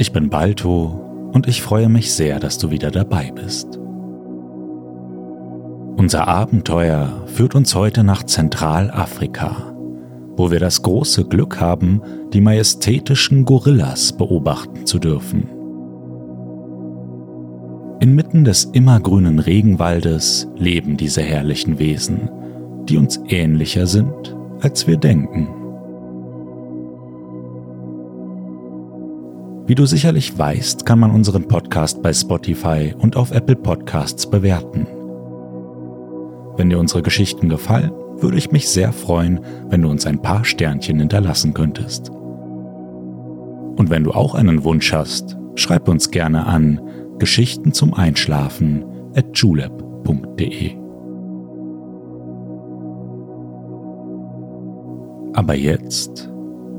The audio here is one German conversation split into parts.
Ich bin Balto und ich freue mich sehr, dass du wieder dabei bist. Unser Abenteuer führt uns heute nach Zentralafrika, wo wir das große Glück haben, die majestätischen Gorillas beobachten zu dürfen. Inmitten des immergrünen Regenwaldes leben diese herrlichen Wesen, die uns ähnlicher sind, als wir denken. Wie du sicherlich weißt, kann man unseren Podcast bei Spotify und auf Apple Podcasts bewerten. Wenn dir unsere Geschichten gefallen, würde ich mich sehr freuen, wenn du uns ein paar Sternchen hinterlassen könntest. Und wenn du auch einen Wunsch hast, schreib uns gerne an Geschichten zum Einschlafen at julep.de. Aber jetzt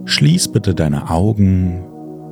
schließ bitte deine Augen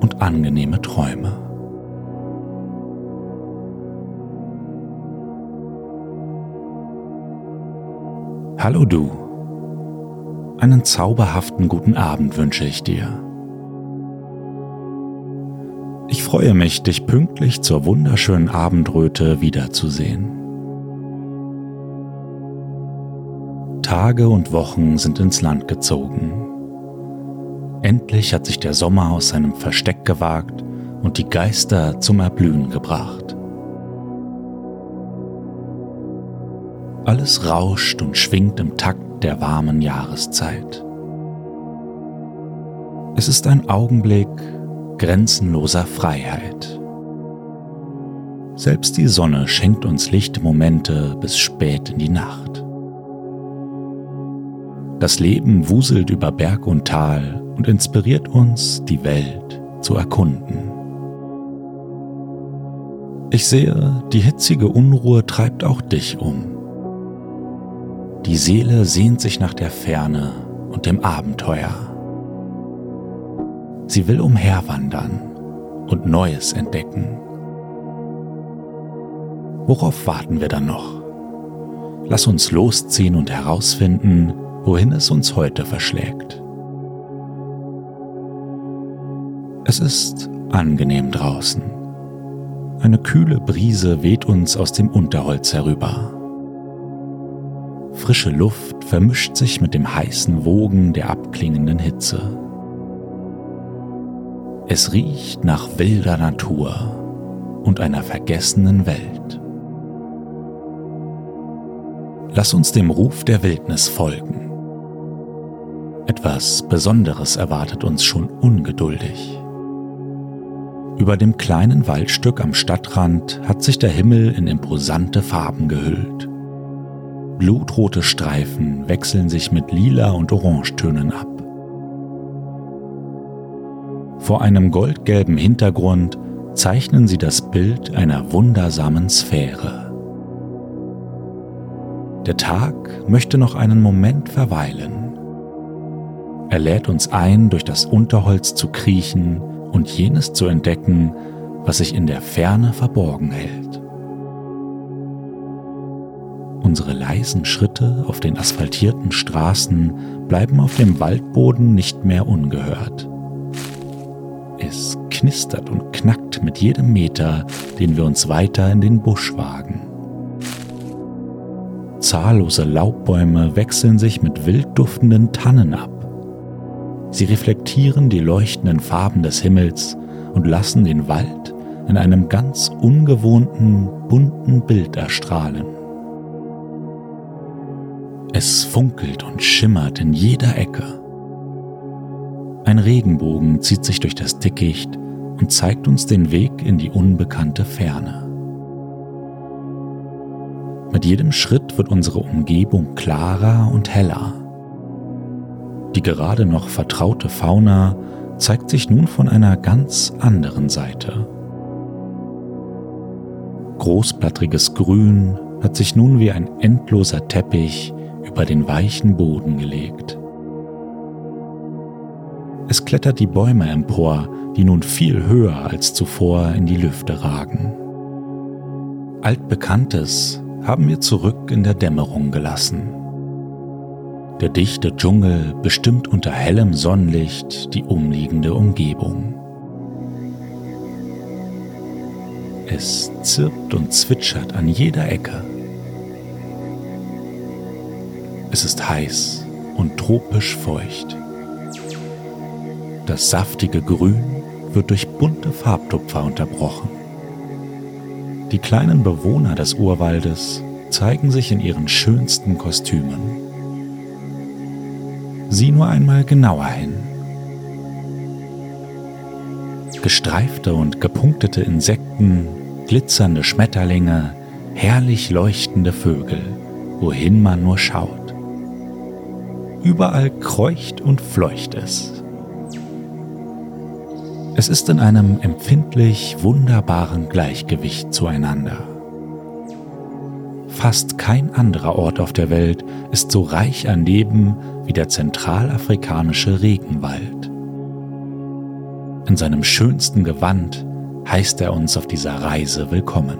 und angenehme Träume. Hallo du. Einen zauberhaften guten Abend wünsche ich dir. Ich freue mich, dich pünktlich zur wunderschönen Abendröte wiederzusehen. Tage und Wochen sind ins Land gezogen Endlich hat sich der Sommer aus seinem Versteck gewagt und die Geister zum Erblühen gebracht. Alles rauscht und schwingt im Takt der warmen Jahreszeit. Es ist ein Augenblick grenzenloser Freiheit. Selbst die Sonne schenkt uns lichte Momente bis spät in die Nacht. Das Leben wuselt über Berg und Tal und inspiriert uns, die Welt zu erkunden. Ich sehe, die hitzige Unruhe treibt auch dich um. Die Seele sehnt sich nach der Ferne und dem Abenteuer. Sie will umherwandern und Neues entdecken. Worauf warten wir dann noch? Lass uns losziehen und herausfinden, wohin es uns heute verschlägt. Es ist angenehm draußen. Eine kühle Brise weht uns aus dem Unterholz herüber. Frische Luft vermischt sich mit dem heißen Wogen der abklingenden Hitze. Es riecht nach wilder Natur und einer vergessenen Welt. Lass uns dem Ruf der Wildnis folgen. Etwas Besonderes erwartet uns schon ungeduldig. Über dem kleinen Waldstück am Stadtrand hat sich der Himmel in imposante Farben gehüllt. Blutrote Streifen wechseln sich mit lila und Orangetönen ab. Vor einem goldgelben Hintergrund zeichnen sie das Bild einer wundersamen Sphäre. Der Tag möchte noch einen Moment verweilen. Er lädt uns ein, durch das Unterholz zu kriechen und jenes zu entdecken, was sich in der Ferne verborgen hält. Unsere leisen Schritte auf den asphaltierten Straßen bleiben auf dem Waldboden nicht mehr ungehört. Es knistert und knackt mit jedem Meter, den wir uns weiter in den Busch wagen. Zahllose Laubbäume wechseln sich mit wild duftenden Tannen ab. Sie reflektieren die leuchtenden Farben des Himmels und lassen den Wald in einem ganz ungewohnten, bunten Bild erstrahlen. Es funkelt und schimmert in jeder Ecke. Ein Regenbogen zieht sich durch das Dickicht und zeigt uns den Weg in die unbekannte Ferne. Mit jedem Schritt wird unsere Umgebung klarer und heller. Die gerade noch vertraute Fauna zeigt sich nun von einer ganz anderen Seite. Großblattriges Grün hat sich nun wie ein endloser Teppich über den weichen Boden gelegt. Es klettert die Bäume empor, die nun viel höher als zuvor in die Lüfte ragen. Altbekanntes haben wir zurück in der Dämmerung gelassen. Der dichte Dschungel bestimmt unter hellem Sonnenlicht die umliegende Umgebung. Es zirpt und zwitschert an jeder Ecke. Es ist heiß und tropisch feucht. Das saftige Grün wird durch bunte Farbtupfer unterbrochen. Die kleinen Bewohner des Urwaldes zeigen sich in ihren schönsten Kostümen. Sieh nur einmal genauer hin. Gestreifte und gepunktete Insekten, glitzernde Schmetterlinge, herrlich leuchtende Vögel, wohin man nur schaut. Überall kreucht und fleucht es. Es ist in einem empfindlich wunderbaren Gleichgewicht zueinander. Fast kein anderer Ort auf der Welt ist so reich an Leben wie der zentralafrikanische Regenwald. In seinem schönsten Gewand heißt er uns auf dieser Reise willkommen.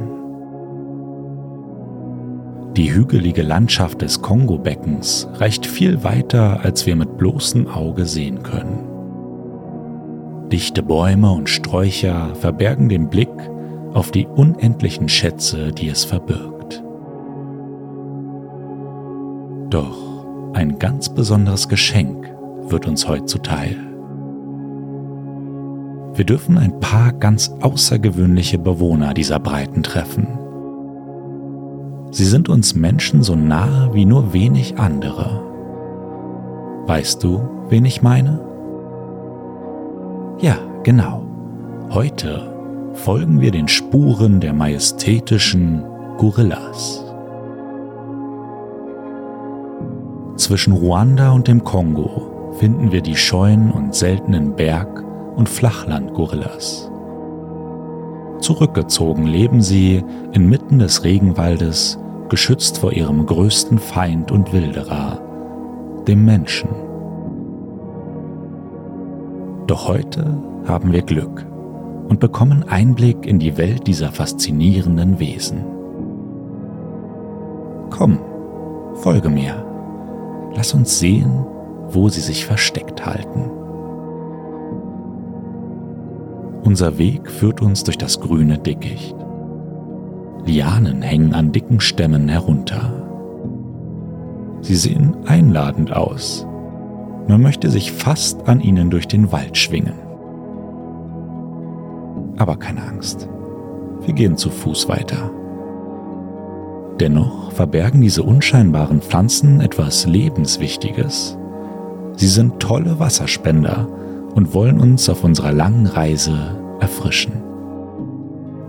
Die hügelige Landschaft des Kongo-Beckens reicht viel weiter, als wir mit bloßem Auge sehen können. Dichte Bäume und Sträucher verbergen den Blick auf die unendlichen Schätze, die es verbirgt. Ein ganz besonderes Geschenk wird uns heute zuteil. Wir dürfen ein paar ganz außergewöhnliche Bewohner dieser Breiten treffen. Sie sind uns Menschen so nahe wie nur wenig andere. Weißt du, wen ich meine? Ja, genau. Heute folgen wir den Spuren der majestätischen Gorillas. Zwischen Ruanda und dem Kongo finden wir die scheuen und seltenen Berg- und Flachland-Gorillas. Zurückgezogen leben sie inmitten des Regenwaldes, geschützt vor ihrem größten Feind und Wilderer, dem Menschen. Doch heute haben wir Glück und bekommen Einblick in die Welt dieser faszinierenden Wesen. Komm, folge mir. Lass uns sehen, wo sie sich versteckt halten. Unser Weg führt uns durch das grüne Dickicht. Lianen hängen an dicken Stämmen herunter. Sie sehen einladend aus man möchte sich fast an ihnen durch den Wald schwingen. Aber keine Angst, wir gehen zu Fuß weiter. Dennoch verbergen diese unscheinbaren Pflanzen etwas Lebenswichtiges. Sie sind tolle Wasserspender und wollen uns auf unserer langen Reise erfrischen.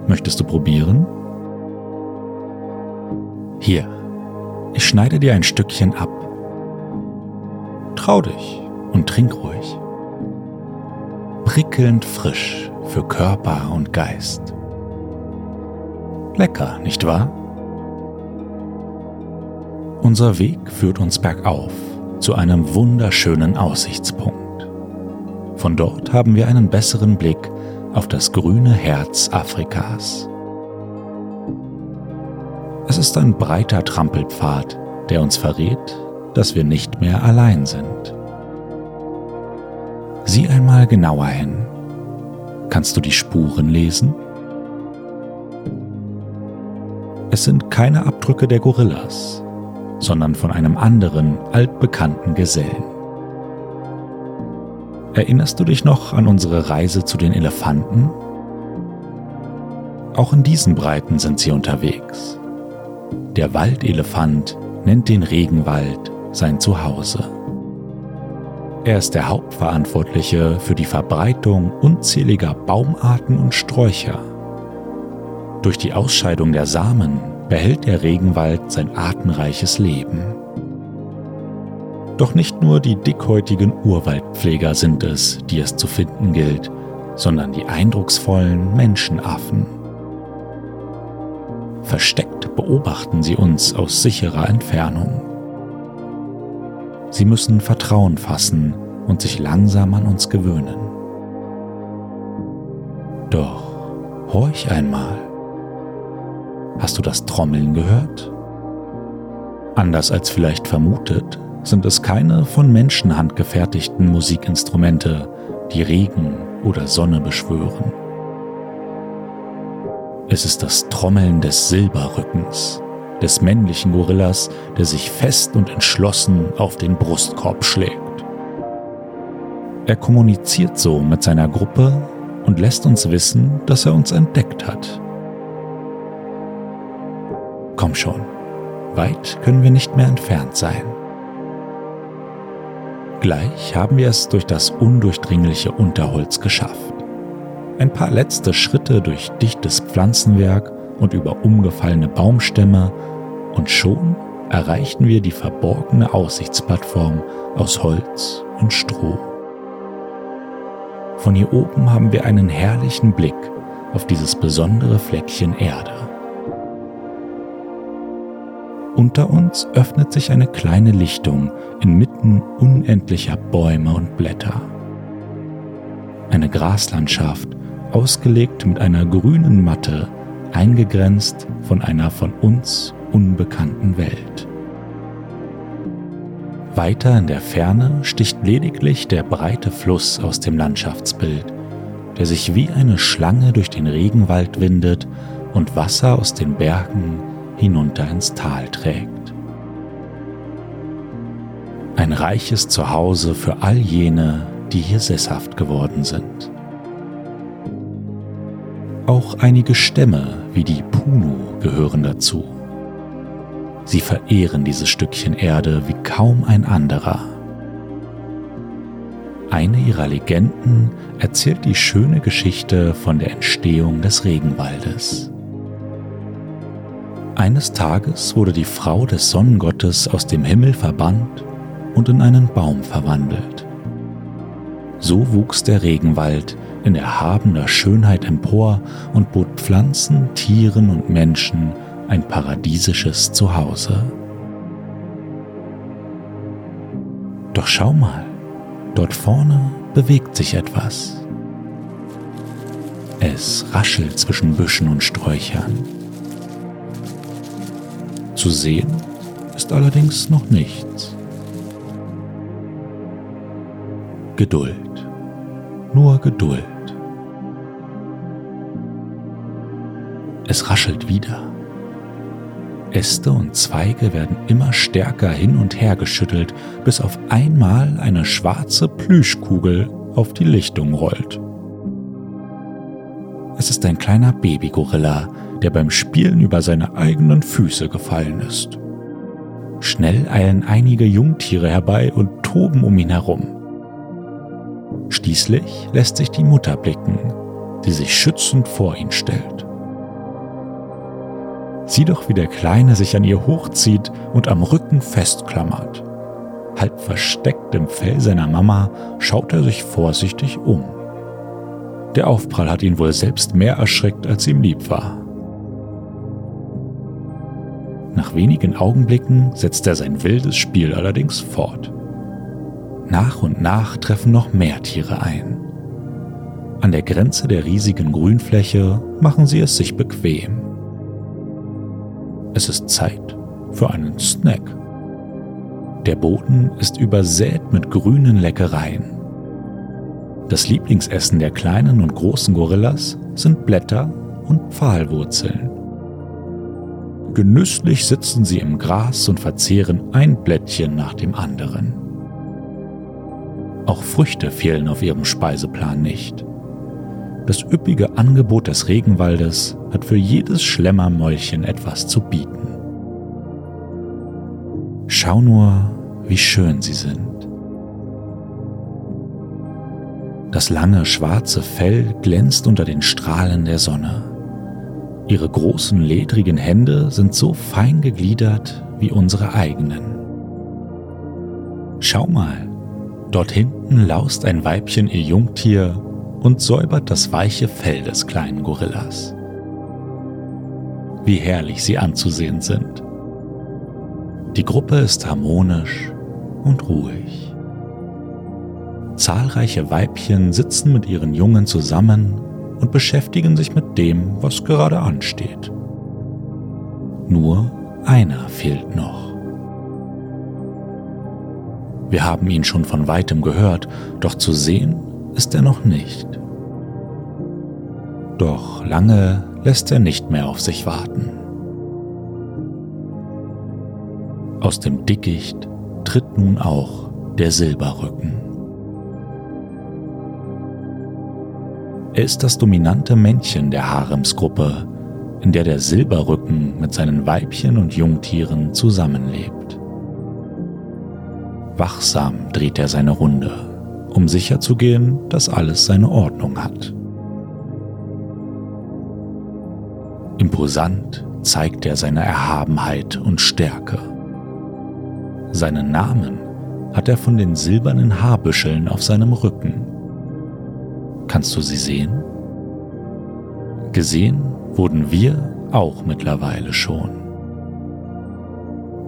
Möchtest du probieren? Hier, ich schneide dir ein Stückchen ab Trau dich und trink ruhig. Prickelnd frisch für Körper und Geist. Lecker, nicht wahr? Unser Weg führt uns bergauf zu einem wunderschönen Aussichtspunkt. Von dort haben wir einen besseren Blick auf das grüne Herz Afrikas. Es ist ein breiter Trampelpfad, der uns verrät, dass wir nicht mehr allein sind. Sieh einmal genauer hin. Kannst du die Spuren lesen? Es sind keine Abdrücke der Gorillas, sondern von einem anderen, altbekannten Gesellen. Erinnerst du dich noch an unsere Reise zu den Elefanten? Auch in diesen Breiten sind sie unterwegs. Der Waldelefant nennt den Regenwald sein Zuhause. Er ist der Hauptverantwortliche für die Verbreitung unzähliger Baumarten und Sträucher. Durch die Ausscheidung der Samen behält der Regenwald sein artenreiches Leben. Doch nicht nur die dickhäutigen Urwaldpfleger sind es, die es zu finden gilt, sondern die eindrucksvollen Menschenaffen. Versteckt beobachten sie uns aus sicherer Entfernung. Sie müssen Vertrauen fassen und sich langsam an uns gewöhnen. Doch horch einmal. Hast du das Trommeln gehört? Anders als vielleicht vermutet, sind es keine von Menschenhand gefertigten Musikinstrumente, die Regen oder Sonne beschwören. Es ist das Trommeln des Silberrückens, des männlichen Gorillas, der sich fest und entschlossen auf den Brustkorb schlägt. Er kommuniziert so mit seiner Gruppe und lässt uns wissen, dass er uns entdeckt hat. Komm schon, weit können wir nicht mehr entfernt sein. Gleich haben wir es durch das undurchdringliche Unterholz geschafft. Ein paar letzte Schritte durch dichtes Pflanzenwerk und über umgefallene Baumstämme und schon erreichten wir die verborgene Aussichtsplattform aus Holz und Stroh. Von hier oben haben wir einen herrlichen Blick auf dieses besondere Fleckchen Erde. Unter uns öffnet sich eine kleine Lichtung inmitten unendlicher Bäume und Blätter. Eine Graslandschaft, ausgelegt mit einer grünen Matte, eingegrenzt von einer von uns unbekannten Welt. Weiter in der Ferne sticht lediglich der breite Fluss aus dem Landschaftsbild, der sich wie eine Schlange durch den Regenwald windet und Wasser aus den Bergen hinunter ins Tal trägt. Ein reiches Zuhause für all jene, die hier sesshaft geworden sind. Auch einige Stämme wie die Punu gehören dazu. Sie verehren dieses Stückchen Erde wie kaum ein anderer. Eine ihrer Legenden erzählt die schöne Geschichte von der Entstehung des Regenwaldes. Eines Tages wurde die Frau des Sonnengottes aus dem Himmel verbannt und in einen Baum verwandelt. So wuchs der Regenwald in erhabener Schönheit empor und bot Pflanzen, Tieren und Menschen ein paradiesisches Zuhause. Doch schau mal, dort vorne bewegt sich etwas. Es raschelt zwischen Büschen und Sträuchern. Zu sehen ist allerdings noch nichts. Geduld, nur Geduld. Es raschelt wieder. Äste und Zweige werden immer stärker hin und her geschüttelt, bis auf einmal eine schwarze Plüschkugel auf die Lichtung rollt. Es ist ein kleiner Babygorilla, der beim Spielen über seine eigenen Füße gefallen ist. Schnell eilen einige Jungtiere herbei und toben um ihn herum. Schließlich lässt sich die Mutter blicken, die sich schützend vor ihn stellt. Sieh doch, wie der Kleine sich an ihr hochzieht und am Rücken festklammert. Halb versteckt im Fell seiner Mama schaut er sich vorsichtig um. Der Aufprall hat ihn wohl selbst mehr erschreckt, als ihm lieb war. Nach wenigen Augenblicken setzt er sein wildes Spiel allerdings fort. Nach und nach treffen noch mehr Tiere ein. An der Grenze der riesigen Grünfläche machen sie es sich bequem. Es ist Zeit für einen Snack. Der Boden ist übersät mit grünen Leckereien. Das Lieblingsessen der kleinen und großen Gorillas sind Blätter und Pfahlwurzeln. Genüsslich sitzen sie im Gras und verzehren ein Blättchen nach dem anderen. Auch Früchte fehlen auf ihrem Speiseplan nicht. das üppige Angebot des Regenwaldes hat für jedes Schlemmermäulchen etwas zu bieten. Schau nur, wie schön sie sind. Das lange schwarze Fell glänzt unter den Strahlen der Sonne. Ihre großen ledrigen Hände sind so fein gegliedert wie unsere eigenen. Schau mal, dort hinten laust ein Weibchen ihr Jungtier und säubert das weiche Fell des kleinen Gorillas. Wie herrlich sie anzusehen sind. Die Gruppe ist harmonisch und ruhig. Zahlreiche Weibchen sitzen mit ihren Jungen zusammen und beschäftigen sich mit dem, was gerade ansteht. Nur einer fehlt noch. Wir haben ihn schon von weitem gehört, doch zu sehen ist er noch nicht. Doch lange lässt er nicht mehr auf sich warten. Aus dem Dickicht tritt nun auch der Silberrücken. Er ist das dominante Männchen der Haremsgruppe, in der der Silberrücken mit seinen Weibchen und Jungtieren zusammenlebt. Wachsam dreht er seine Runde, um sicherzugehen, dass alles seine Ordnung hat. Imposant zeigt er seine Erhabenheit und Stärke. Seinen Namen hat er von den silbernen Haarbüscheln auf seinem Rücken. Kannst du sie sehen? Gesehen wurden wir auch mittlerweile schon.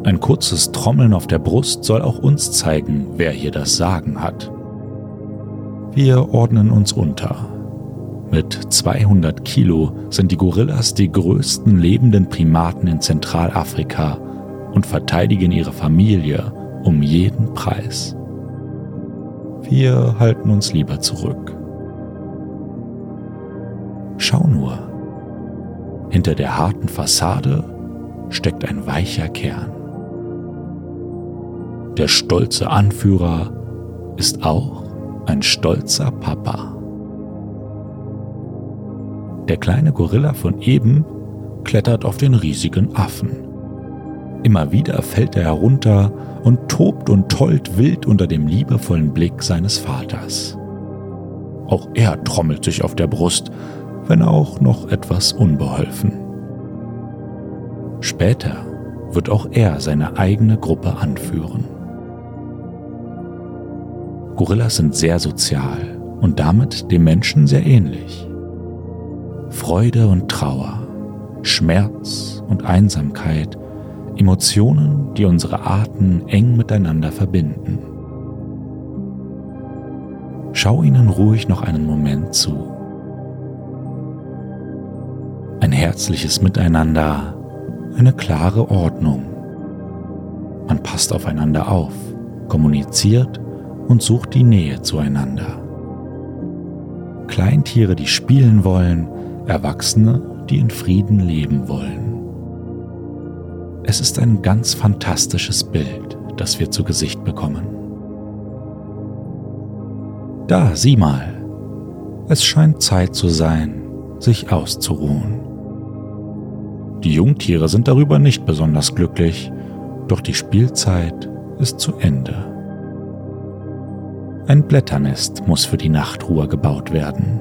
Ein kurzes Trommeln auf der Brust soll auch uns zeigen, wer hier das Sagen hat. Wir ordnen uns unter. Mit 200 Kilo sind die Gorillas die größten lebenden Primaten in Zentralafrika und verteidigen ihre Familie um jeden Preis. Wir halten uns lieber zurück. Schau nur, hinter der harten Fassade steckt ein weicher Kern. Der stolze Anführer ist auch ein stolzer Papa. Der kleine Gorilla von eben klettert auf den riesigen Affen. Immer wieder fällt er herunter und tobt und tollt wild unter dem liebevollen Blick seines Vaters. Auch er trommelt sich auf der Brust, wenn auch noch etwas unbeholfen. Später wird auch er seine eigene Gruppe anführen. Gorillas sind sehr sozial und damit dem Menschen sehr ähnlich. Freude und Trauer, Schmerz und Einsamkeit, Emotionen, die unsere Arten eng miteinander verbinden. Schau ihnen ruhig noch einen Moment zu. Ein herzliches Miteinander, eine klare Ordnung. Man passt aufeinander auf, kommuniziert und sucht die Nähe zueinander. Kleintiere, die spielen wollen, Erwachsene, die in Frieden leben wollen. Es ist ein ganz fantastisches Bild, das wir zu Gesicht bekommen. Da, sieh mal. Es scheint Zeit zu sein, sich auszuruhen. Die Jungtiere sind darüber nicht besonders glücklich, doch die Spielzeit ist zu Ende. Ein Blätternest muss für die Nachtruhe gebaut werden.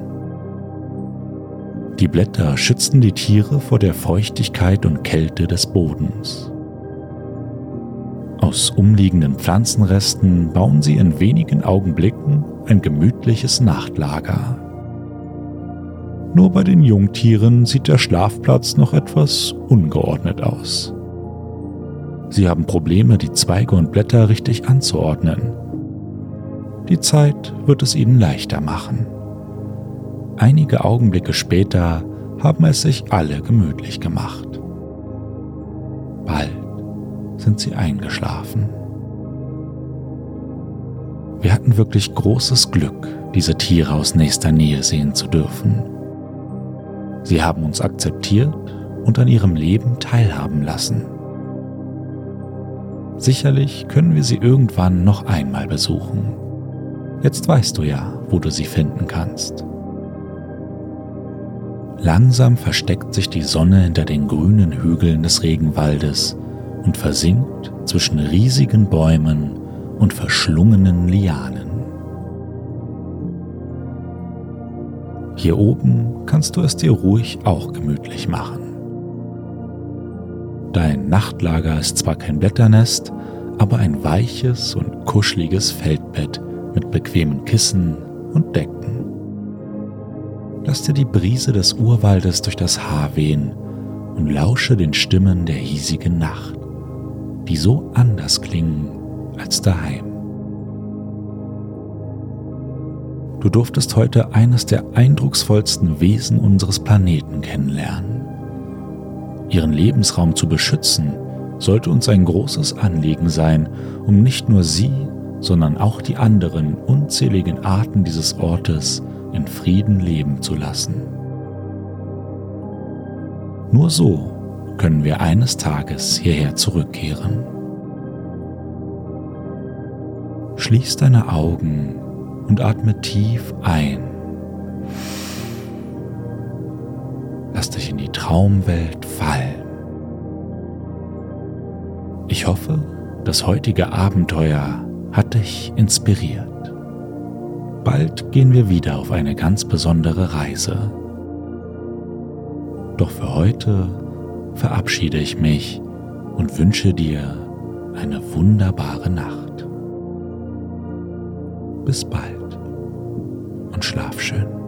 Die Blätter schützen die Tiere vor der Feuchtigkeit und Kälte des Bodens. Aus umliegenden Pflanzenresten bauen sie in wenigen Augenblicken ein gemütliches Nachtlager. Nur bei den Jungtieren sieht der Schlafplatz noch etwas ungeordnet aus. Sie haben Probleme, die Zweige und Blätter richtig anzuordnen die Zeit wird es ihnen leichter machen. Einige Augenblicke später haben es sich alle gemütlich gemacht. Bald sind sie eingeschlafen. Wir hatten wirklich großes Glück, diese Tiere aus nächster Nähe sehen zu dürfen. Sie haben uns akzeptiert und an ihrem Leben teilhaben lassen. Sicherlich können wir sie irgendwann noch einmal besuchen. Jetzt weißt du ja, wo du sie finden kannst. Langsam versteckt sich die Sonne hinter den grünen Hügeln des Regenwaldes und versinkt zwischen riesigen Bäumen und verschlungenen Lianen. Hier oben kannst du es dir ruhig auch gemütlich machen. Dein Nachtlager ist zwar kein Blätternest, aber ein weiches und kuscheliges Feldbett mit bequemen Kissen und Decken. Lass dir die Brise des Urwaldes durch das Haar wehen und lausche den Stimmen der hiesigen Nacht, die so anders klingen als daheim. Du durftest heute eines der eindrucksvollsten Wesen unseres Planeten kennenlernen. Ihren Lebensraum zu beschützen, sollte uns ein großes Anliegen sein, um nicht nur sie, sondern auch die anderen unzähligen Arten dieses Ortes in Frieden leben zu lassen. Nur so können wir eines Tages hierher zurückkehren. Schließ deine Augen und atme tief ein. Lass dich in die Traumwelt fallen. Ich hoffe, das heutige Abenteuer hat dich inspiriert. Bald gehen wir wieder auf eine ganz besondere Reise. Doch für heute verabschiede ich mich und wünsche dir eine wunderbare Nacht. Bis bald und schlaf schön.